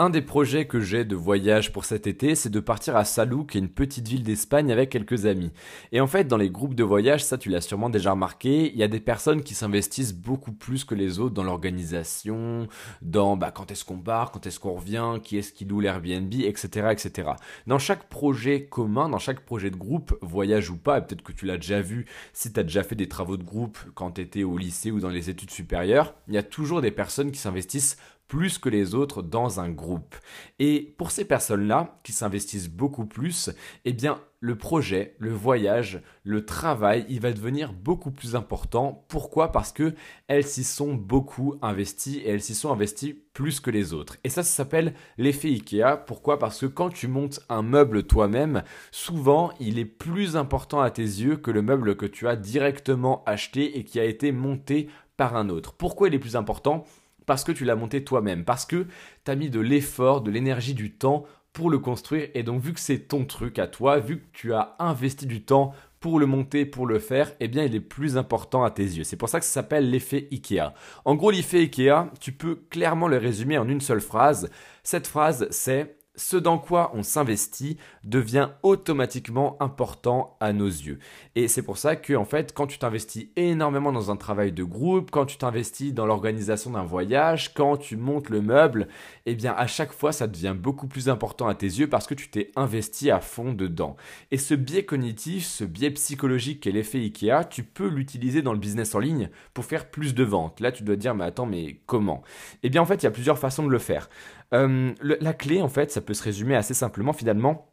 Un des projets que j'ai de voyage pour cet été, c'est de partir à Salou, qui est une petite ville d'Espagne avec quelques amis. Et en fait, dans les groupes de voyage, ça tu l'as sûrement déjà remarqué, il y a des personnes qui s'investissent beaucoup plus que les autres dans l'organisation, dans bah, quand est-ce qu'on part, quand est-ce qu'on revient, qui est-ce qui loue l'Airbnb, etc., etc. Dans chaque projet commun, dans chaque projet de groupe, voyage ou pas, et peut-être que tu l'as déjà vu si tu as déjà fait des travaux de groupe quand tu étais au lycée ou dans les études supérieures, il y a toujours des personnes qui s'investissent plus que les autres dans un groupe. Et pour ces personnes-là, qui s'investissent beaucoup plus, eh bien, le projet, le voyage, le travail, il va devenir beaucoup plus important. Pourquoi? Parce que elles s'y sont beaucoup investies et elles s'y sont investies plus que les autres. Et ça, ça s'appelle l'effet Ikea. Pourquoi? Parce que quand tu montes un meuble toi-même, souvent, il est plus important à tes yeux que le meuble que tu as directement acheté et qui a été monté par un autre. Pourquoi il est plus important? Parce que tu l'as monté toi-même, parce que tu as mis de l'effort, de l'énergie, du temps pour le construire. Et donc, vu que c'est ton truc à toi, vu que tu as investi du temps pour le monter, pour le faire, eh bien, il est plus important à tes yeux. C'est pour ça que ça s'appelle l'effet Ikea. En gros, l'effet Ikea, tu peux clairement le résumer en une seule phrase. Cette phrase, c'est ce dans quoi on s'investit devient automatiquement important à nos yeux. Et c'est pour ça que, en fait, quand tu t'investis énormément dans un travail de groupe, quand tu t'investis dans l'organisation d'un voyage, quand tu montes le meuble, eh bien, à chaque fois, ça devient beaucoup plus important à tes yeux parce que tu t'es investi à fond dedans. Et ce biais cognitif, ce biais psychologique qu'est l'effet Ikea, tu peux l'utiliser dans le business en ligne pour faire plus de ventes. Là, tu dois te dire, mais attends, mais comment? Eh bien, en fait, il y a plusieurs façons de le faire. Euh, la clé, en fait, ça peut se résumer assez simplement finalement,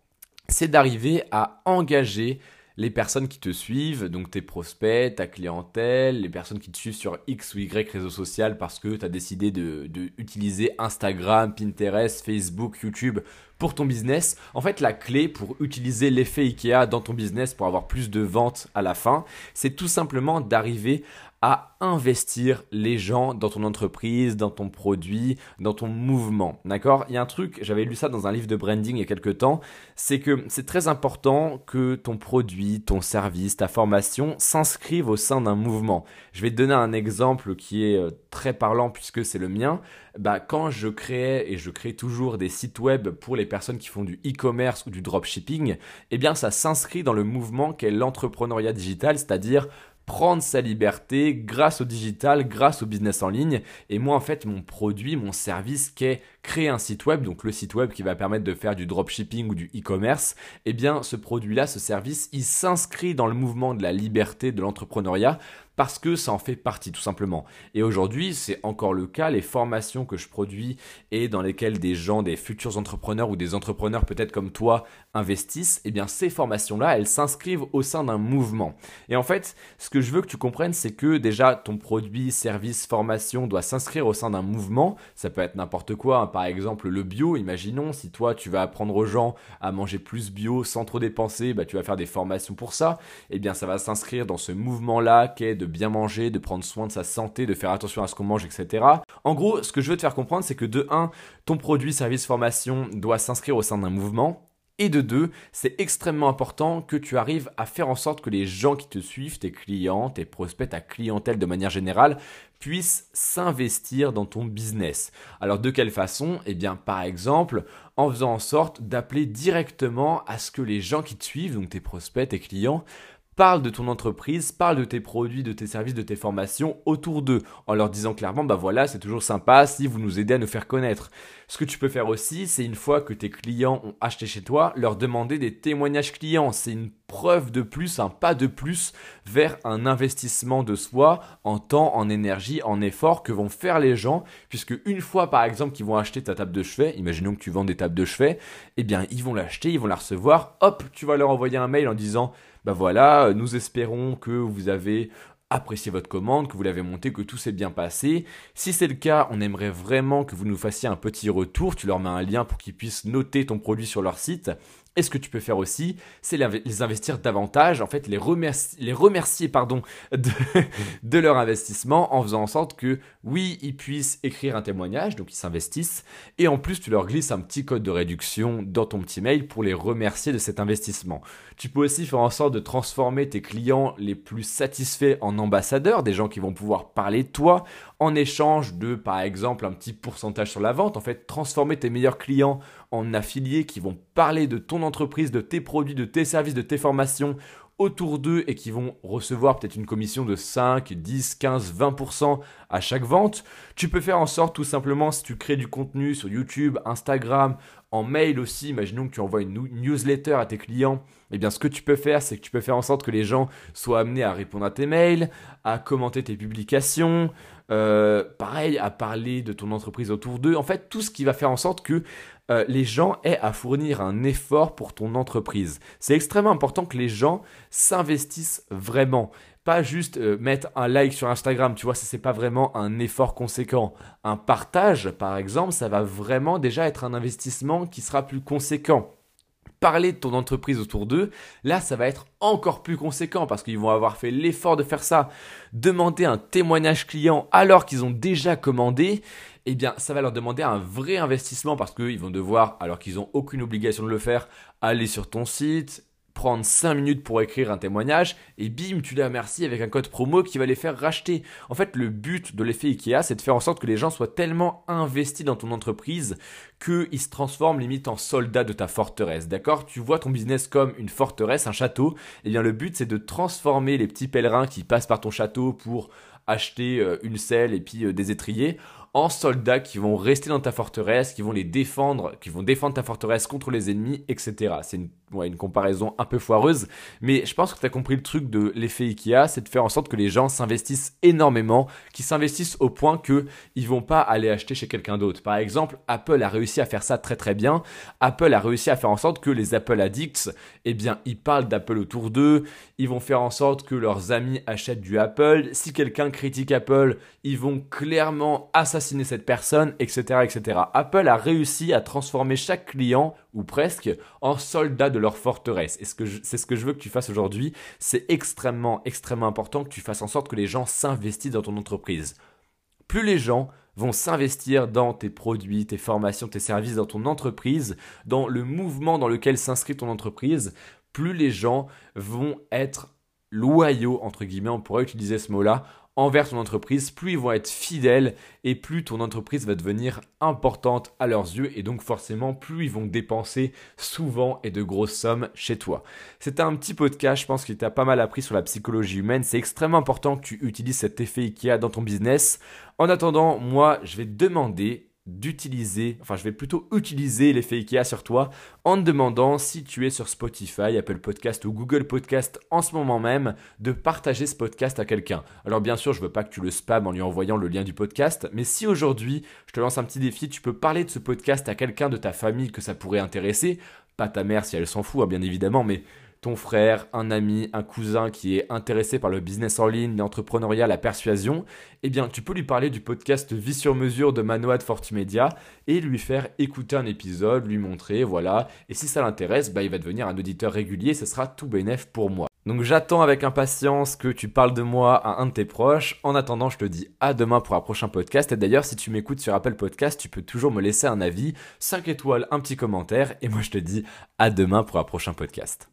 c'est d'arriver à engager les personnes qui te suivent, donc tes prospects, ta clientèle, les personnes qui te suivent sur X ou Y réseau social parce que tu as décidé de, de, utiliser Instagram, Pinterest, Facebook, YouTube pour ton business. En fait, la clé pour utiliser l'effet IKEA dans ton business pour avoir plus de ventes à la fin, c'est tout simplement d'arriver à investir les gens dans ton entreprise, dans ton produit, dans ton mouvement. D'accord? Il y a un truc, j'avais lu ça dans un livre de branding il y a quelques temps, c'est que c'est très important que ton produit, ton service, ta formation s'inscrivent au sein d'un mouvement. Je vais te donner un exemple qui est euh, très parlant puisque c'est le mien. Bah, quand je créais et je crée toujours des sites web pour les personnes qui font du e-commerce ou du dropshipping, eh bien ça s'inscrit dans le mouvement qu'est l'entrepreneuriat digital, c'est-à-dire prendre sa liberté grâce au digital, grâce au business en ligne. Et moi, en fait, mon produit, mon service qui est créer un site web, donc le site web qui va permettre de faire du dropshipping ou du e-commerce, eh bien, ce produit-là, ce service, il s'inscrit dans le mouvement de la liberté de l'entrepreneuriat parce que ça en fait partie tout simplement. Et aujourd'hui, c'est encore le cas, les formations que je produis et dans lesquelles des gens, des futurs entrepreneurs ou des entrepreneurs peut-être comme toi investissent, eh bien ces formations-là, elles s'inscrivent au sein d'un mouvement. Et en fait, ce que je veux que tu comprennes, c'est que déjà ton produit, service, formation doit s'inscrire au sein d'un mouvement. Ça peut être n'importe quoi, hein. par exemple le bio, imaginons si toi tu vas apprendre aux gens à manger plus bio sans trop dépenser, bah, tu vas faire des formations pour ça, eh bien ça va s'inscrire dans ce mouvement-là qui est de bien manger, de prendre soin de sa santé, de faire attention à ce qu'on mange, etc. En gros, ce que je veux te faire comprendre, c'est que de 1, ton produit, service, formation doit s'inscrire au sein d'un mouvement. Et de deux, c'est extrêmement important que tu arrives à faire en sorte que les gens qui te suivent, tes clients, tes prospects, ta clientèle de manière générale, puissent s'investir dans ton business. Alors de quelle façon? Eh bien par exemple en faisant en sorte d'appeler directement à ce que les gens qui te suivent, donc tes prospects, tes clients, parle de ton entreprise, parle de tes produits, de tes services, de tes formations autour d'eux, en leur disant clairement, bah voilà, c'est toujours sympa si vous nous aidez à nous faire connaître. Ce que tu peux faire aussi, c'est une fois que tes clients ont acheté chez toi, leur demander des témoignages clients. C'est preuve de plus, un pas de plus vers un investissement de soi en temps, en énergie, en effort que vont faire les gens, puisque une fois par exemple qu'ils vont acheter ta table de chevet, imaginons que tu vends des tables de chevet, eh bien ils vont l'acheter, ils vont la recevoir, hop, tu vas leur envoyer un mail en disant bah voilà, nous espérons que vous avez apprécié votre commande, que vous l'avez montée, que tout s'est bien passé. Si c'est le cas, on aimerait vraiment que vous nous fassiez un petit retour. Tu leur mets un lien pour qu'ils puissent noter ton produit sur leur site. Et ce que tu peux faire aussi, c'est les investir davantage, en fait, les remercier, les pardon, de, de, leur investissement en faisant en sorte que, oui, ils puissent écrire un témoignage, donc ils s'investissent, et en plus, tu leur glisses un petit code de réduction dans ton petit mail pour les remercier de cet investissement. Tu peux aussi faire en sorte de transformer tes clients les plus satisfaits en ambassadeurs, des gens qui vont pouvoir parler de toi en échange de, par exemple, un petit pourcentage sur la vente. En fait, transformer tes meilleurs clients en affiliés qui vont parler de ton entreprise, de tes produits, de tes services, de tes formations autour d'eux et qui vont recevoir peut-être une commission de 5, 10, 15, 20% à chaque vente. Tu peux faire en sorte tout simplement si tu crées du contenu sur YouTube, Instagram, en mail aussi, imaginons que tu envoies une newsletter à tes clients, eh bien ce que tu peux faire, c'est que tu peux faire en sorte que les gens soient amenés à répondre à tes mails, à commenter tes publications, euh, pareil, à parler de ton entreprise autour d'eux. En fait, tout ce qui va faire en sorte que euh, les gens aient à fournir un effort pour ton entreprise. C'est extrêmement important que les gens s'investissent vraiment. Pas juste euh, mettre un like sur Instagram, tu vois, ça c'est pas vraiment un effort conséquent. Un partage, par exemple, ça va vraiment déjà être un investissement qui sera plus conséquent parler de ton entreprise autour d'eux, là ça va être encore plus conséquent parce qu'ils vont avoir fait l'effort de faire ça. Demander un témoignage client alors qu'ils ont déjà commandé, eh bien ça va leur demander un vrai investissement parce qu'ils vont devoir, alors qu'ils n'ont aucune obligation de le faire, aller sur ton site, prendre 5 minutes pour écrire un témoignage et bim, tu les remercies avec un code promo qui va les faire racheter. En fait, le but de l'effet IKEA, c'est de faire en sorte que les gens soient tellement investis dans ton entreprise qu'ils se transforment limite en soldats de ta forteresse. D'accord? Tu vois ton business comme une forteresse, un château. Et eh bien le but, c'est de transformer les petits pèlerins qui passent par ton château pour acheter euh, une selle et puis euh, des étriers en soldats qui vont rester dans ta forteresse, qui vont les défendre, qui vont défendre ta forteresse contre les ennemis, etc. C'est une, une comparaison un peu foireuse, mais je pense que tu as compris le truc de l'effet Ikea, c'est de faire en sorte que les gens s'investissent énormément, qu'ils s'investissent au point que ils vont pas aller acheter chez quelqu'un d'autre. Par exemple, Apple a réussi à faire ça très très bien. Apple a réussi à faire en sorte que les Apple addicts, eh bien, ils parlent d'Apple autour d'eux, ils vont faire en sorte que leurs amis achètent du Apple. Si quelqu'un critique Apple, ils vont clairement assassiner cette personne, etc., etc. Apple a réussi à transformer chaque client, ou presque, en soldat de leur forteresse. Et c'est ce que je veux que tu fasses aujourd'hui. C'est extrêmement, extrêmement important que tu fasses en sorte que les gens s'investissent dans ton entreprise. Plus les gens vont s'investir dans tes produits, tes formations, tes services, dans ton entreprise, dans le mouvement dans lequel s'inscrit ton entreprise, plus les gens vont être loyaux, entre guillemets, on pourrait utiliser ce mot-là, envers ton entreprise, plus ils vont être fidèles et plus ton entreprise va devenir importante à leurs yeux et donc forcément plus ils vont dépenser souvent et de grosses sommes chez toi. C'était un petit podcast, je pense qu'il t'a pas mal appris sur la psychologie humaine. C'est extrêmement important que tu utilises cet effet IKEA dans ton business. En attendant, moi, je vais demander d'utiliser, enfin je vais plutôt utiliser l'effet IKEA sur toi en te demandant si tu es sur Spotify, Apple Podcast ou Google Podcast en ce moment même, de partager ce podcast à quelqu'un. Alors bien sûr, je veux pas que tu le spam en lui envoyant le lien du podcast, mais si aujourd'hui je te lance un petit défi, tu peux parler de ce podcast à quelqu'un de ta famille que ça pourrait intéresser, pas ta mère si elle s'en fout, hein, bien évidemment, mais frère, un ami, un cousin qui est intéressé par le business en ligne, l'entrepreneuriat, la persuasion, eh bien, tu peux lui parler du podcast Vie sur mesure de Manoa de Fortimedia et lui faire écouter un épisode, lui montrer, voilà. Et si ça l'intéresse, bah, il va devenir un auditeur régulier, ce sera tout bénef pour moi. Donc j'attends avec impatience que tu parles de moi à un de tes proches. En attendant, je te dis à demain pour un prochain podcast. Et d'ailleurs, si tu m'écoutes sur Apple Podcast, tu peux toujours me laisser un avis, 5 étoiles, un petit commentaire. Et moi, je te dis à demain pour un prochain podcast.